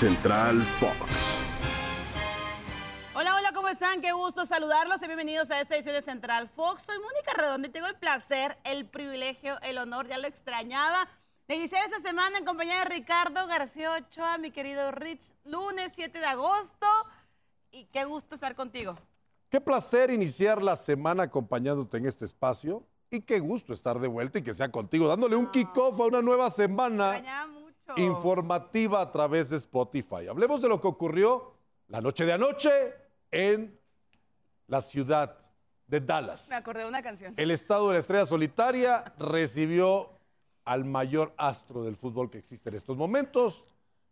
Central Fox. Hola, hola, ¿cómo están? Qué gusto saludarlos y bienvenidos a esta edición de Central Fox. Soy Mónica Redondo y tengo el placer, el privilegio, el honor, ya lo extrañaba, de iniciar esta semana en compañía de Ricardo García Ochoa, mi querido Rich, lunes 7 de agosto. Y qué gusto estar contigo. Qué placer iniciar la semana acompañándote en este espacio y qué gusto estar de vuelta y que sea contigo, dándole un kickoff a una nueva semana. Informativa a través de Spotify. Hablemos de lo que ocurrió la noche de anoche en la ciudad de Dallas. Me acordé de una canción. El estado de la estrella solitaria recibió al mayor astro del fútbol que existe en estos momentos.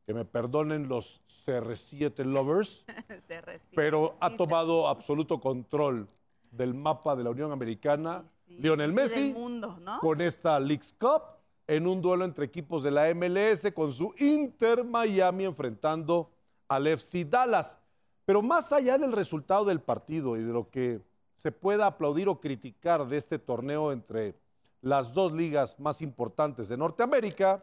Que me perdonen los CR7 lovers, pero ha tomado absoluto control del mapa de la Unión Americana. sí, Lionel y Messi del mundo, ¿no? con esta Leagues Cup en un duelo entre equipos de la MLS con su Inter Miami enfrentando al FC Dallas. Pero más allá del resultado del partido y de lo que se pueda aplaudir o criticar de este torneo entre las dos ligas más importantes de Norteamérica,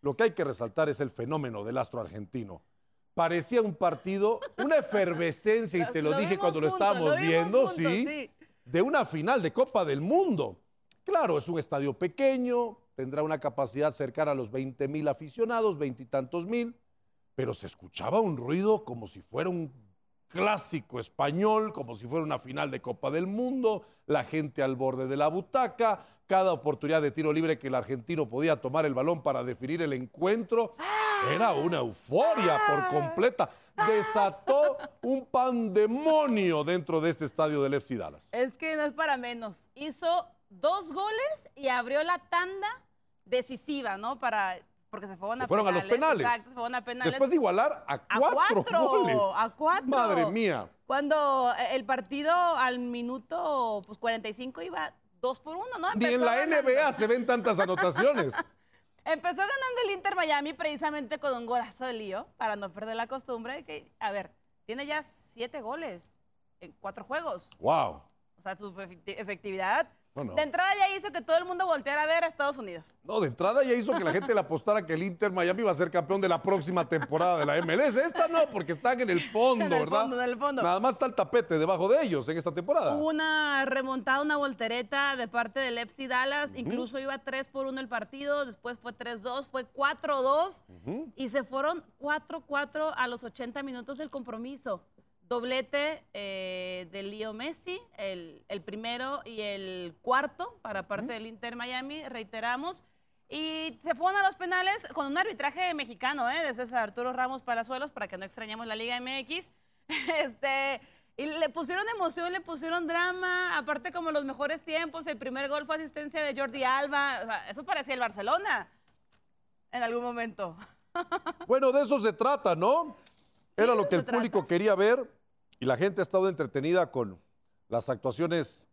lo que hay que resaltar es el fenómeno del astro argentino. Parecía un partido, una efervescencia, y te lo, Lo dije cuando lo estábamos lo viendo, juntos, sí, sí. de una final de Copa del Mundo. Claro, es un estadio pequeño, tendrá una capacidad cercana a los 20 mil aficionados, veintitantos mil, pero se escuchaba un ruido como si fuera un clásico español, como si fuera una final de Copa del Mundo, la gente al borde de la butaca, cada oportunidad de tiro libre que el argentino podía tomar el balón para definir el encuentro, era una euforia por completa. Desató un pandemonio dentro de este estadio del FC Dallas. Es que no es para menos. Hizo dos goles y abrió la tanda decisiva, ¿no? Para porque se fueron, Se a, fueron a los penales. Exacto, se fueron a penales. Después de igualar a a cuatro, cuatro, goles. a cuatro. Madre mía. Cuando eh, el partido al minuto pues 45 iba dos por uno, ¿no? Ni en Empezó la ganando. NBA se ven tantas anotaciones. Empezó ganando el Inter Miami precisamente con un golazo de lío, para no perder la costumbre de que, a ver, tiene ya siete goles en cuatro juegos. wow. O sea, su efecti- efectividad. No, no. De entrada ya hizo que todo el mundo volteara a ver a Estados Unidos. No, de entrada ya hizo que la gente le apostara que el Inter Miami iba a ser campeón de la próxima temporada de la MLS. Esta no, porque están en el fondo, En el ¿verdad? fondo, en el fondo. Nada más está el tapete debajo de ellos en esta temporada. Hubo una remontada, una voltereta de parte del FC Dallas. Incluso iba 3 por 1 el partido, después fue 3-2, fue 4-2 y se fueron 4-4 a los 80 minutos del compromiso. Doblete eh, de Leo Messi, el, el primero y el cuarto para parte del Inter Miami, reiteramos. Y se fueron a los penales con un arbitraje mexicano, ¿eh? de César Arturo Ramos Palazuelos, para que no extrañemos la Liga MX. Este, y le pusieron emoción, le pusieron drama, aparte como los mejores tiempos, el primer gol fue asistencia de Jordi Alba, o sea, eso parecía el Barcelona en algún momento. Bueno, de eso se trata, ¿no? Era lo que el público trata. quería ver y la gente ha estado entretenida con las actuaciones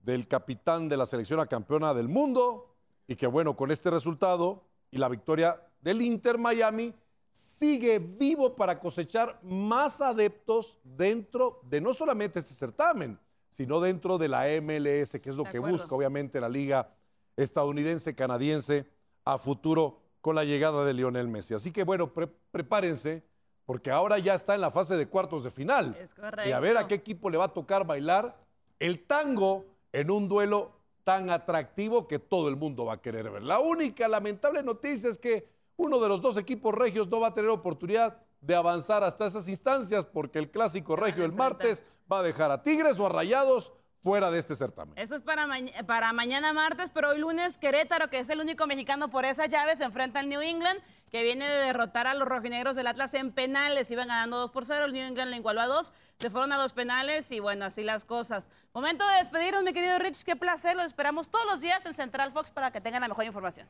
del capitán de la selección a campeona del mundo y que bueno, con este resultado y la victoria del Inter Miami sigue vivo para cosechar más adeptos dentro de no solamente este certamen, sino dentro de la MLS, que es lo De que acuerdo. busca obviamente la liga estadounidense, canadiense a futuro con la llegada de Lionel Messi. Así que bueno, pre- prepárense porque ahora ya está en la fase de cuartos de final. Es Y a ver a correcto. qué equipo le va a tocar bailar el tango en un duelo tan atractivo que todo el mundo va a querer ver. La única lamentable noticia es que uno de los dos equipos regios no va a tener oportunidad de avanzar hasta esas instancias porque el clásico regio el martes va a dejar a Tigres o a Rayados fuera de este certamen. Eso es para mañana martes, pero hoy lunes Querétaro, que es el único mexicano por esa llave, se enfrenta al New England, que viene de derrotar a los rojinegros del Atlas en penales. Iban ganando 2 por 0, el New England le igualó a 2, se fueron a los penales y bueno, así las cosas. Momento de despedirnos, mi querido Rich, qué placer, los esperamos todos los días en Central Fox para que tengan la mejor información.